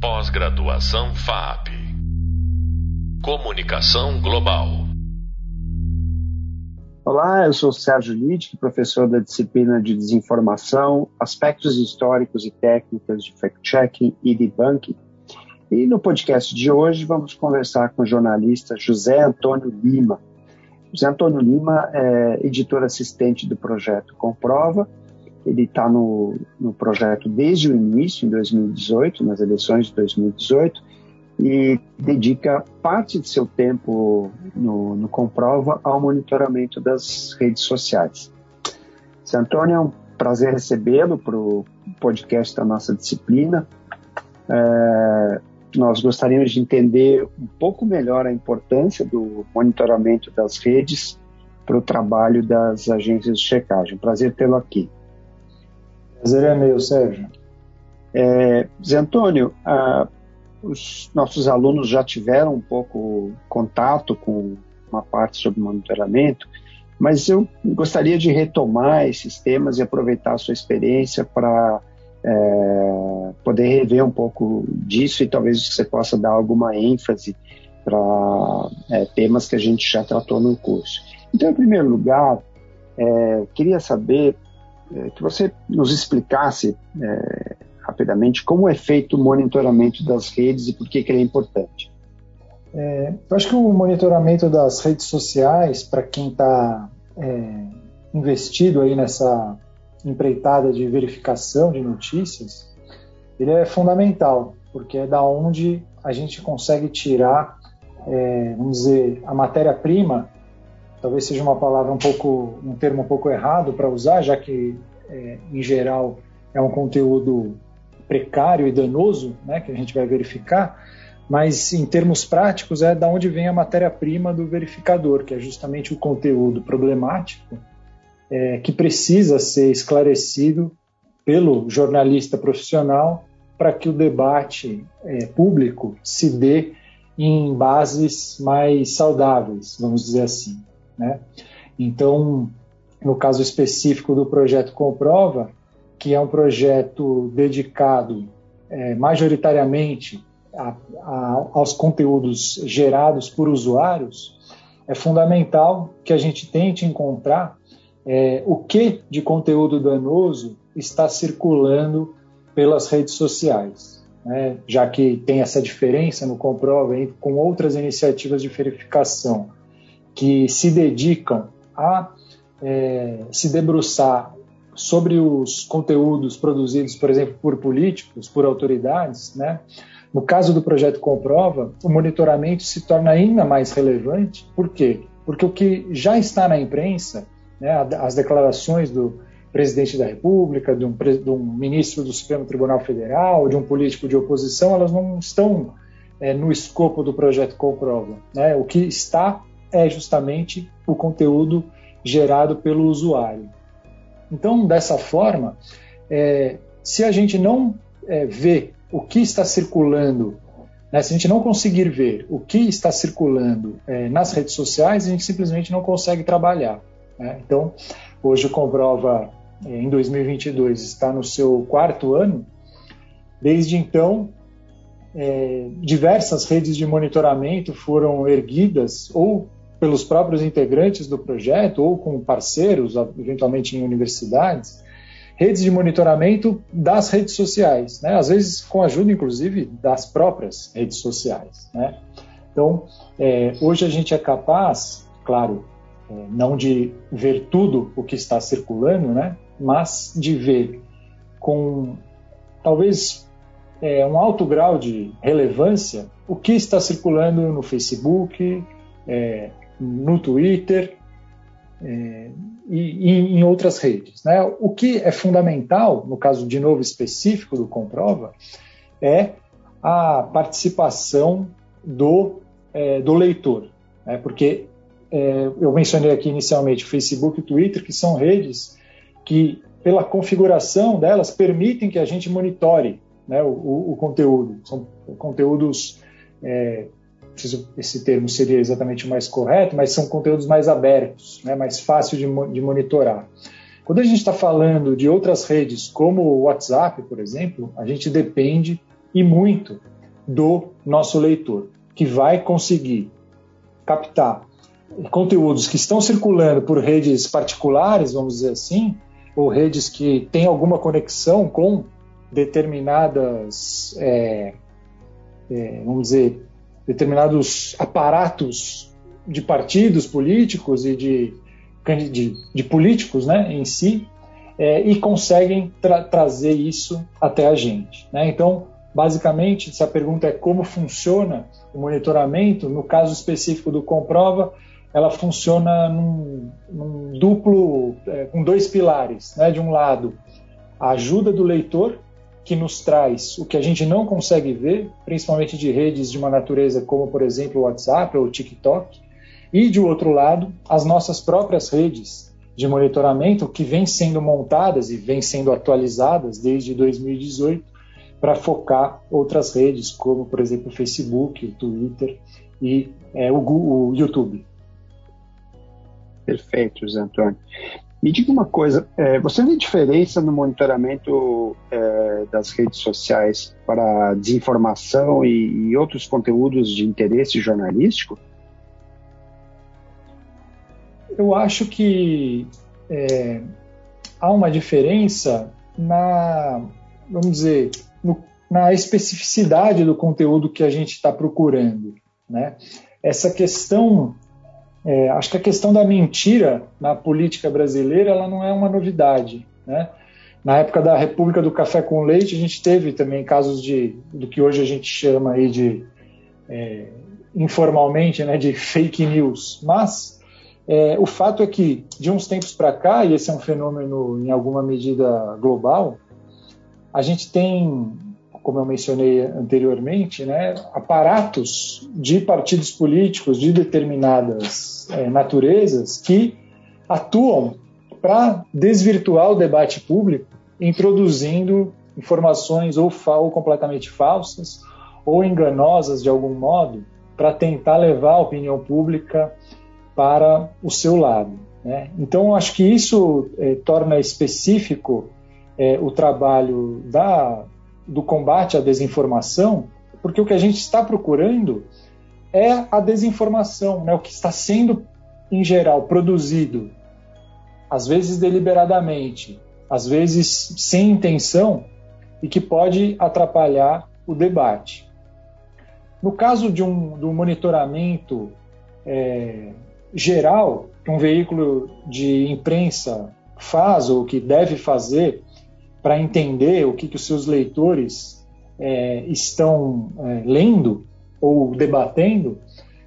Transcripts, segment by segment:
Pós-graduação FAP. Comunicação Global. Olá, eu sou Sérgio Litt, professor da disciplina de Desinformação, Aspectos Históricos e Técnicas de Fact-Checking e Debunking. E no podcast de hoje vamos conversar com o jornalista José Antônio Lima. José Antônio Lima é editor assistente do projeto Comprova ele está no, no projeto desde o início, em 2018, nas eleições de 2018, e dedica parte de seu tempo no, no Comprova ao monitoramento das redes sociais. Zé Antônio, é um prazer recebê-lo para o podcast da nossa disciplina. É, nós gostaríamos de entender um pouco melhor a importância do monitoramento das redes para o trabalho das agências de checagem. Prazer tê-lo aqui. Prazer é meu, Sérgio. É, Zé Antônio, ah, os nossos alunos já tiveram um pouco contato com uma parte sobre monitoramento, mas eu gostaria de retomar esses temas e aproveitar a sua experiência para é, poder rever um pouco disso e talvez você possa dar alguma ênfase para é, temas que a gente já tratou no curso. Então, em primeiro lugar, é, queria saber que você nos explicasse é, rapidamente como é feito o monitoramento das redes e por que, que ele é importante. É, eu acho que o monitoramento das redes sociais, para quem está é, investido aí nessa empreitada de verificação de notícias, ele é fundamental, porque é da onde a gente consegue tirar, é, vamos dizer, a matéria-prima talvez seja uma palavra um pouco, um termo um pouco errado para usar, já que é, em geral é um conteúdo precário e danoso, né, que a gente vai verificar, mas em termos práticos é da onde vem a matéria-prima do verificador, que é justamente o conteúdo problemático é, que precisa ser esclarecido pelo jornalista profissional para que o debate é, público se dê em bases mais saudáveis, vamos dizer assim. Né? Então, no caso específico do projeto Comprova, que é um projeto dedicado é, majoritariamente a, a, aos conteúdos gerados por usuários, é fundamental que a gente tente encontrar é, o que de conteúdo danoso está circulando pelas redes sociais. Né? Já que tem essa diferença no Comprova com outras iniciativas de verificação que se dedicam a é, se debruçar sobre os conteúdos produzidos, por exemplo, por políticos, por autoridades, né? No caso do projeto Comprova, o monitoramento se torna ainda mais relevante. Por quê? Porque o que já está na imprensa, né, as declarações do presidente da República, de um, de um, ministro do Supremo Tribunal Federal, de um político de oposição, elas não estão é, no escopo do projeto Comprova. Né? O que está é justamente o conteúdo gerado pelo usuário. Então, dessa forma, é, se a gente não é, vê o que está circulando, né, se a gente não conseguir ver o que está circulando é, nas redes sociais, a gente simplesmente não consegue trabalhar. Né? Então, hoje o Comprova, é, em 2022, está no seu quarto ano. Desde então, é, diversas redes de monitoramento foram erguidas ou pelos próprios integrantes do projeto ou com parceiros, eventualmente em universidades, redes de monitoramento das redes sociais, né? às vezes com ajuda, inclusive, das próprias redes sociais. Né? Então, é, hoje a gente é capaz, claro, é, não de ver tudo o que está circulando, né? mas de ver com talvez é, um alto grau de relevância o que está circulando no Facebook, é, no Twitter é, e, e, em outras redes. Né? O que é fundamental, no caso de novo específico do Comprova, é a participação do, é, do leitor. Né? Porque é, eu mencionei aqui inicialmente Facebook e Twitter, que são redes que, pela configuração delas, permitem que a gente monitore né, o, o, o conteúdo. São conteúdos é, se esse termo seria exatamente o mais correto, mas são conteúdos mais abertos, né, mais fácil de, de monitorar. Quando a gente está falando de outras redes, como o WhatsApp, por exemplo, a gente depende e muito do nosso leitor, que vai conseguir captar conteúdos que estão circulando por redes particulares, vamos dizer assim, ou redes que têm alguma conexão com determinadas, é, é, vamos dizer, determinados aparatos de partidos políticos e de, de, de políticos né, em si, é, e conseguem tra trazer isso até a gente. Né? Então, basicamente, se a pergunta é como funciona o monitoramento, no caso específico do Comprova, ela funciona num, num duplo, é, com dois pilares. Né? De um lado, a ajuda do leitor, que nos traz o que a gente não consegue ver, principalmente de redes de uma natureza como, por exemplo, o WhatsApp ou o TikTok, e, de outro lado, as nossas próprias redes de monitoramento que vêm sendo montadas e vêm sendo atualizadas desde 2018 para focar outras redes, como, por exemplo, o Facebook, o Twitter e é, o, o YouTube. Perfeito, José Antônio. Me diga uma coisa, é, você vê diferença no monitoramento é, das redes sociais para desinformação e, e, outros conteúdos de interesse jornalístico? Eu acho que é, há uma diferença na, vamos dizer, no, na especificidade do conteúdo que a gente está procurando. Né? Essa questão é, acho que a questão da mentira na política brasileira ela não é uma novidade. Né? Na época da República do Café com Leite, a gente teve também casos de do que hoje a gente chama aí de é, informalmente, né, de fake news. Mas é, o fato é que de uns tempos para cá, e esse é um fenômeno em alguma medida global, a gente tem como eu mencionei anteriormente, né, aparatos de partidos políticos de determinadas é, naturezas que atuam para desvirtuar o debate público, introduzindo informações ou, ou completamente falsas ou enganosas de algum modo para tentar levar a opinião pública para o seu lado. Né? Então, acho que isso é, torna específico é, o trabalho da do combate à desinformação, porque o que a gente está procurando é a desinformação, né? o que está sendo, em geral, produzido, às vezes deliberadamente, às vezes sem intenção, e que pode atrapalhar o debate. No caso de um, um monitoramento é, geral que um veículo de imprensa faz ou que deve fazer para entender o que, que os seus leitores é, estão é, lendo ou debatendo,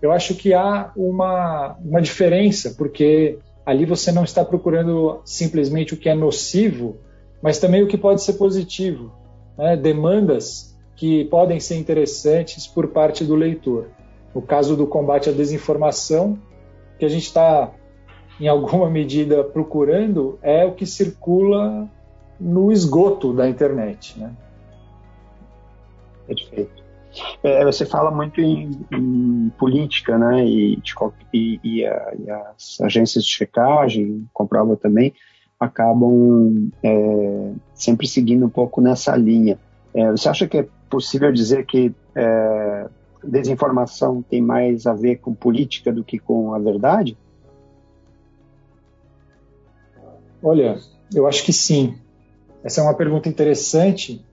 eu acho que há uma, uma diferença, porque ali você não está procurando simplesmente o que é nocivo, mas também o que pode ser positivo, né? demandas que podem ser interessantes por parte do leitor. No caso do combate à desinformação, que a gente está, em alguma medida, procurando é o que circula no esgoto da internet. Né? Perfeito. É, você fala muito em, em política, né? E, de, e, e, a, e, as agências de checagem, comprova também, acabam é, sempre seguindo um pouco nessa linha. É, você acha que é possível dizer que é, desinformação tem mais a ver com política do que com a verdade? Olha, eu acho que sim. Essa é uma pergunta interessante,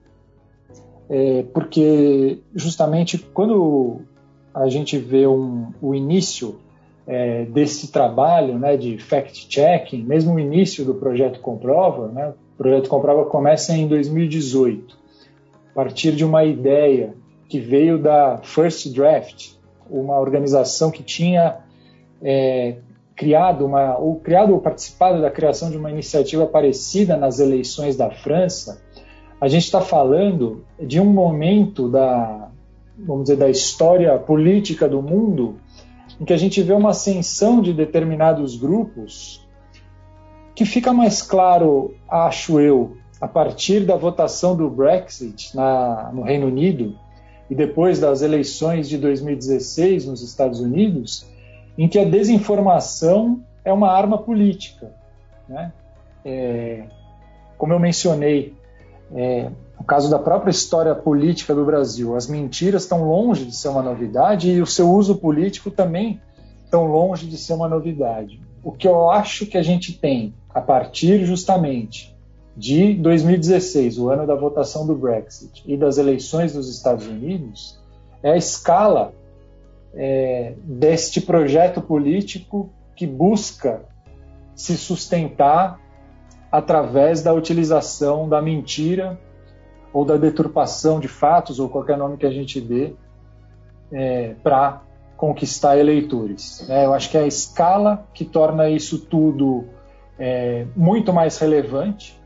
é, porque justamente quando a gente vê um, o início é, desse trabalho né, de fact-checking, mesmo o início do projeto Comprova, né, o projeto Comprova começa em 2018, a partir de uma ideia que veio da First Draft, uma organização que tinha é, criado uma ou criado ou participado da criação de uma iniciativa parecida nas eleições da França, a gente está falando de um momento da vamos dizer da história política do mundo em que a gente vê uma ascensão de determinados grupos que fica mais claro, acho eu, a partir da votação do Brexit na, no Reino Unido e depois das eleições de 2016 nos Estados Unidos, em que a desinformação é uma arma política. Né? É, como eu mencionei, é, o caso da própria história política do Brasil. As mentiras estão longe de ser uma novidade e o seu uso político também tão longe de ser uma novidade. O que eu acho que a gente tem a partir justamente de 2016, o ano da votação do Brexit e das eleições dos Estados Unidos, é a escala é, deste projeto político que busca se sustentar através da utilização da mentira ou da deturpação de fatos, ou qualquer nome que a gente dê, é, para conquistar eleitores. É, eu acho que é a escala que torna isso tudo é, muito mais relevante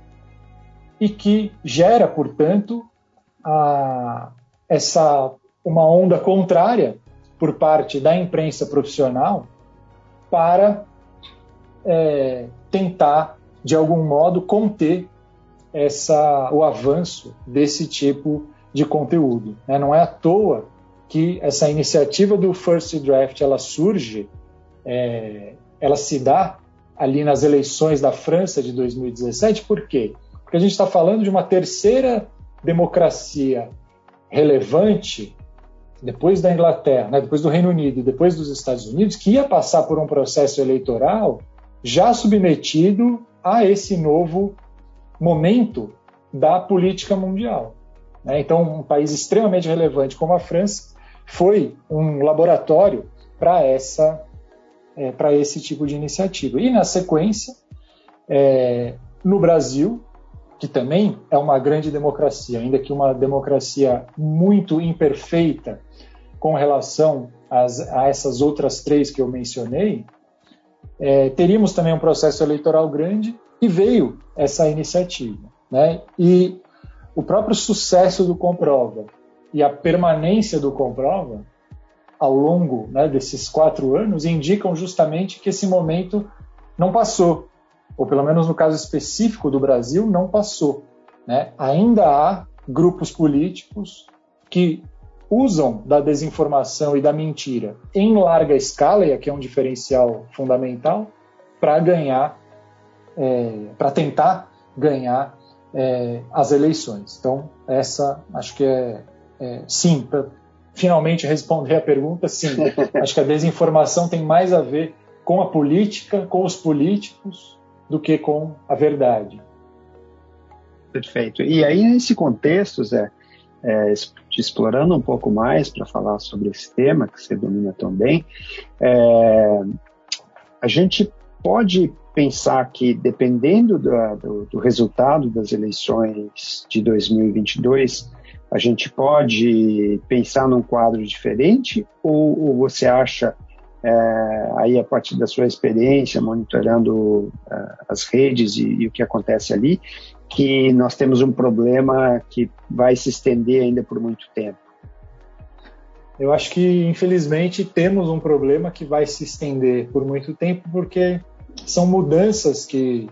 e que gera, portanto, a, essa uma onda contrária por parte da imprensa profissional para é, tentar, de algum modo, conter essa, o avanço desse tipo de conteúdo. Né? Não é à toa que essa iniciativa do First Draft ela surge, é, ela se dá ali nas eleições da França de 2017, por quê? Porque a gente está falando de uma terceira democracia relevante depois da Inglaterra, né, depois do Reino Unido e depois dos Estados Unidos, que ia passar por um processo eleitoral já submetido a esse novo momento da política mundial. Né? Então, um país extremamente relevante como a França foi um laboratório para essa é, para esse tipo de iniciativa. E na sequência, é, no Brasil, que também é uma grande democracia, ainda que uma democracia muito imperfeita com relação às, a essas outras três que eu mencionei, é, teríamos também um processo eleitoral grande e veio essa iniciativa. Né? E o próprio sucesso do Comprova e a permanência do Comprova ao longo né, desses quatro anos indicam justamente que esse momento não passou, ou pelo menos no caso específico do Brasil, não passou. Né? Ainda há grupos políticos que usam da desinformação e da mentira em larga escala, e aqui é um diferencial fundamental, para ganhar, é, para tentar ganhar é, as eleições. Então, essa acho que é, é sim, para finalmente responder a pergunta, sim. acho que a desinformação tem mais a ver com a política, com os políticos, do que com a verdade. Perfeito. E aí, nesse contexto, Zé, é, te explorando um pouco mais para falar sobre esse tema que você domina tão bem, é, a gente pode pensar que, dependendo do, do, do, resultado das eleições de 2022, a gente pode pensar num quadro diferente? Ou, ou você acha, é, aí a partir da sua experiência, monitorando é, as redes e, e o que acontece ali, que nós temos um problema que vai se estender ainda por muito tempo? Eu acho que, infelizmente, temos um problema que vai se estender por muito tempo, porque são mudanças que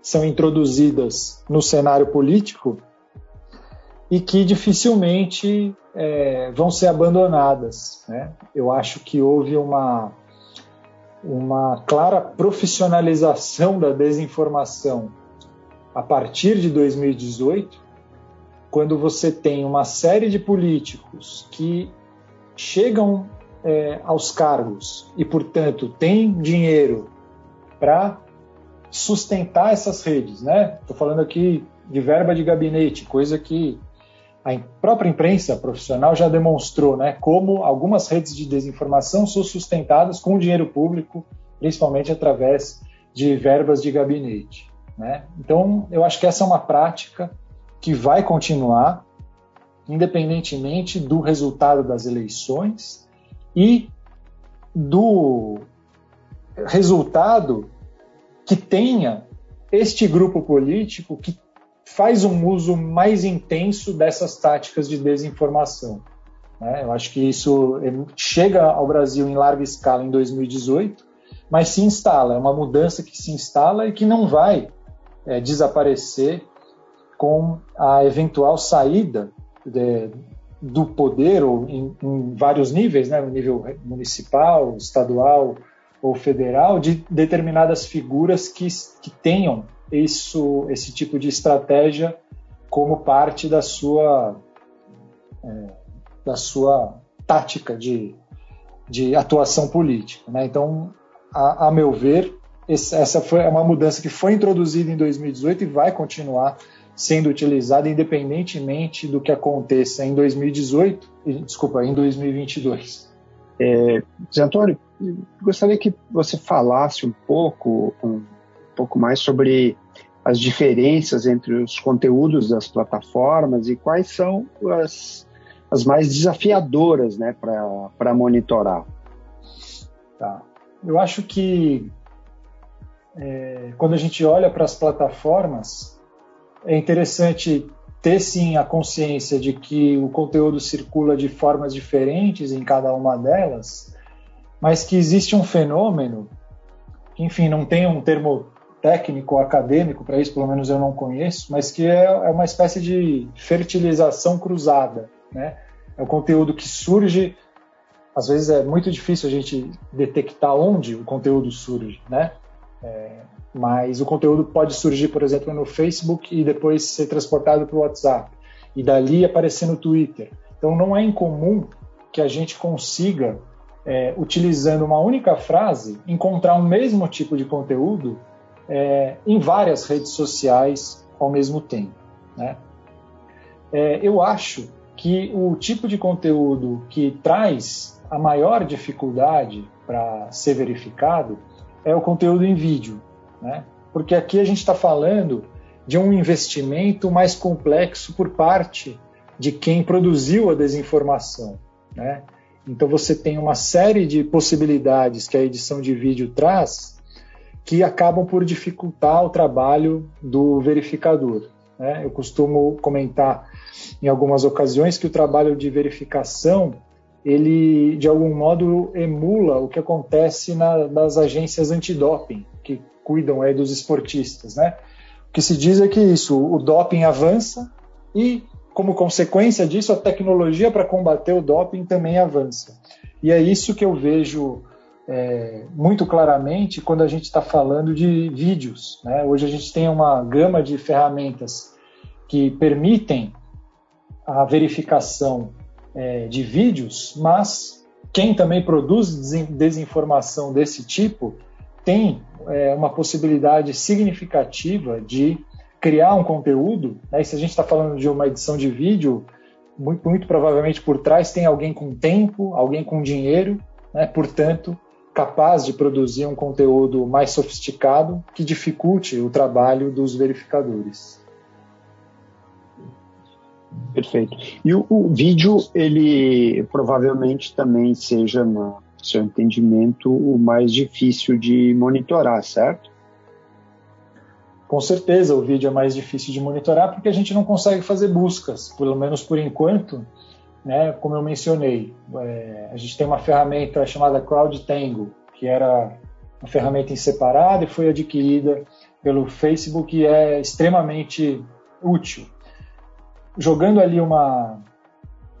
são introduzidas no cenário político e que dificilmente é, vão ser abandonadas. Né? Eu acho que houve uma, uma clara profissionalização da desinformação a partir de 2018, quando você tem uma série de políticos que chegam é, aos cargos e, portanto, têm dinheiro para sustentar essas redes, né? Estou falando aqui de verba de gabinete, coisa que a própria imprensa profissional já demonstrou, né? Como algumas redes de desinformação são sustentadas com dinheiro público, principalmente através de verbas de gabinete. Né? Então, eu acho que essa é uma prática que vai continuar, independentemente do resultado das eleições e do resultado que tenha este grupo político que faz um uso mais intenso dessas táticas de desinformação. Né? Eu acho que isso chega ao Brasil em larga escala em 2018, mas se instala, é uma mudança que se instala e que não vai é, desaparecer com a eventual saída de, do poder ou em, em, vários níveis, né, no nível municipal, estadual ou federal, de determinadas figuras que, que tenham isso, esse tipo de estratégia como parte da sua, é, da sua tática de, de atuação política. Né? Então, a, a, meu ver, essa foi uma mudança que foi introduzida em 2018 e vai continuar sendo utilizada independentemente do que aconteça em 2018, desculpa, em 2022. É, Zé Antônio, gostaria que você falasse um pouco, um pouco mais sobre as diferenças entre os conteúdos das plataformas e quais são as, as mais desafiadoras né, para monitorar. Tá. Eu acho que é, quando a gente olha para as plataformas, é interessante ter sim a consciência de que o conteúdo circula de formas diferentes em cada uma delas, mas que existe um fenômeno, enfim, não tem um termo técnico ou acadêmico para isso, pelo menos eu não conheço, mas que é, é uma espécie de fertilização cruzada, né? É o conteúdo que surge, às vezes é muito difícil a gente detectar onde o conteúdo surge, né? É, mas o conteúdo pode surgir, por exemplo, no Facebook e depois ser transportado para o WhatsApp e dali aparecer no Twitter. Então não é incomum que a gente consiga, é, utilizando uma única frase, encontrar o mesmo tipo de conteúdo é, em várias redes sociais ao mesmo tempo. Né? É, eu acho que o tipo de conteúdo que traz a maior dificuldade para ser verificado é o conteúdo em vídeo, né? porque aqui a gente está falando de um investimento mais complexo por parte de quem produziu a desinformação. Né? Então você tem uma série de possibilidades que a edição de vídeo traz que acabam por dificultar o trabalho do verificador. Né? Eu costumo comentar em algumas ocasiões que o trabalho de verificação ele de algum modo emula o que acontece na, nas agências antidoping que cuidam aí dos esportistas, né? O que se diz é que isso, o doping avança e como consequência disso a tecnologia para combater o doping também avança. E é isso que eu vejo é, muito claramente quando a gente está falando de vídeos. Né? Hoje a gente tem uma gama de ferramentas que permitem a verificação é, de vídeos, mas quem também produz desinformação desse tipo tem é, uma possibilidade significativa de criar um conteúdo. Né? E se a gente está falando de uma edição de vídeo, muito, muito provavelmente por trás tem alguém com tempo, alguém com dinheiro, né? portanto, capaz de produzir um conteúdo mais sofisticado que dificulte o trabalho dos verificadores. Perfeito. E o, o vídeo, ele provavelmente também seja, no seu entendimento, o mais difícil de monitorar, certo? Com certeza, o vídeo é mais difícil de monitorar porque a gente não consegue fazer buscas, pelo menos por enquanto né, como eu mencionei, é, a gente tem uma ferramenta chamada CrowdTangle, que era uma ferramenta em separado e foi adquirida pelo Facebook e é extremamente útil. Jogando ali uma,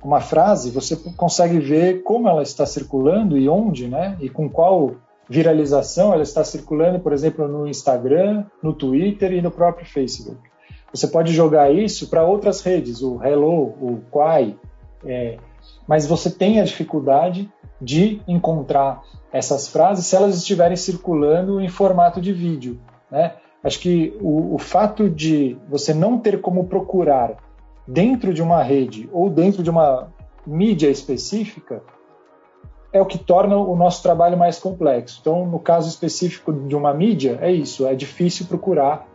uma frase, você consegue ver como ela está circulando e onde, né, e com qual viralização ela está circulando, por exemplo, no Instagram, no Twitter e no próprio Facebook. Você pode jogar isso para outras redes, o Hello, o Quai, é, mas você tem a dificuldade de encontrar essas frases se elas estiverem circulando em formato de vídeo. Né? Acho que o, o fato de você não ter como procurar dentro de uma rede ou dentro de uma mídia específica é o que torna o nosso trabalho mais complexo. Então, no caso específico de uma mídia, é isso: é difícil procurar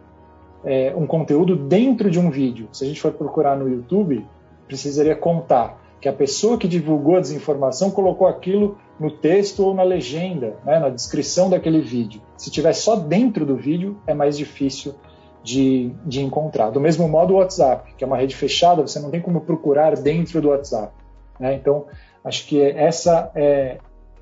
é, um conteúdo dentro de um vídeo. Se a gente for procurar no YouTube, precisaria contar que a pessoa que divulgou a desinformação colocou aquilo no texto ou na legenda, né, na descrição daquele vídeo. Se tiver só dentro do vídeo, é mais difícil de, de encontrar. Do mesmo modo, o WhatsApp, que é uma rede fechada, você não tem como procurar dentro do WhatsApp. Né? Então, acho que essa é,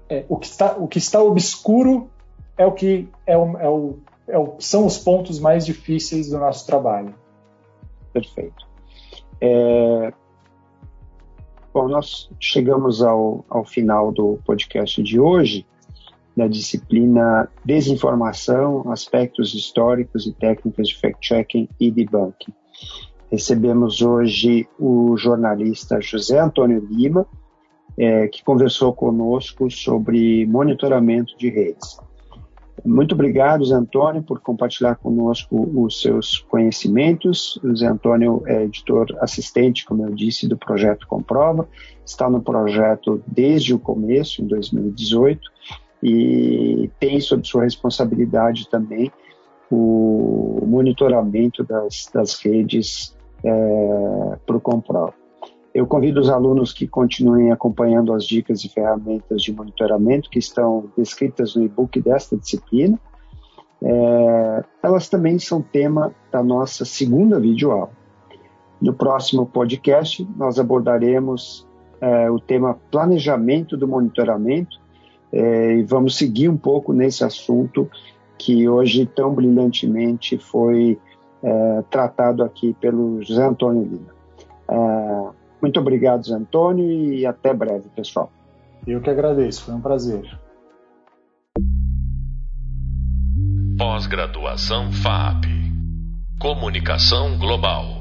é, o, que está, o que está obscuro é o que é o, é o, é o, são os pontos mais difíceis do nosso trabalho. Perfeito. É, Bom, nós chegamos ao, ao final do podcast de hoje, da disciplina Desinformação, Aspectos Históricos e Técnicas de Fact-Checking e Debunking. Recebemos hoje o jornalista José Antônio Lima, é, que conversou conosco sobre monitoramento de redes. Muito obrigado, Zé Antônio, por compartilhar conosco os seus conhecimentos. O Zé Antônio é editor assistente, como eu disse, do projeto Comprova, está no projeto desde o começo, em 2018, e tem sob sua responsabilidade também o monitoramento das, das redes é, para o Comprova. Eu convido os alunos que continuem acompanhando as dicas e ferramentas de monitoramento que estão descritas no e-book desta disciplina. É, elas também são tema da nossa segunda videoaula. No próximo podcast, nós abordaremos é, o tema planejamento do monitoramento é, e vamos seguir um pouco nesse assunto que hoje tão brilhantemente foi é, tratado aqui pelo José Antônio Lima. É, muito obrigado, Zé Antônio, e até breve, pessoal. Eu que agradeço, foi um prazer. Pós-graduação FAP Comunicação Global.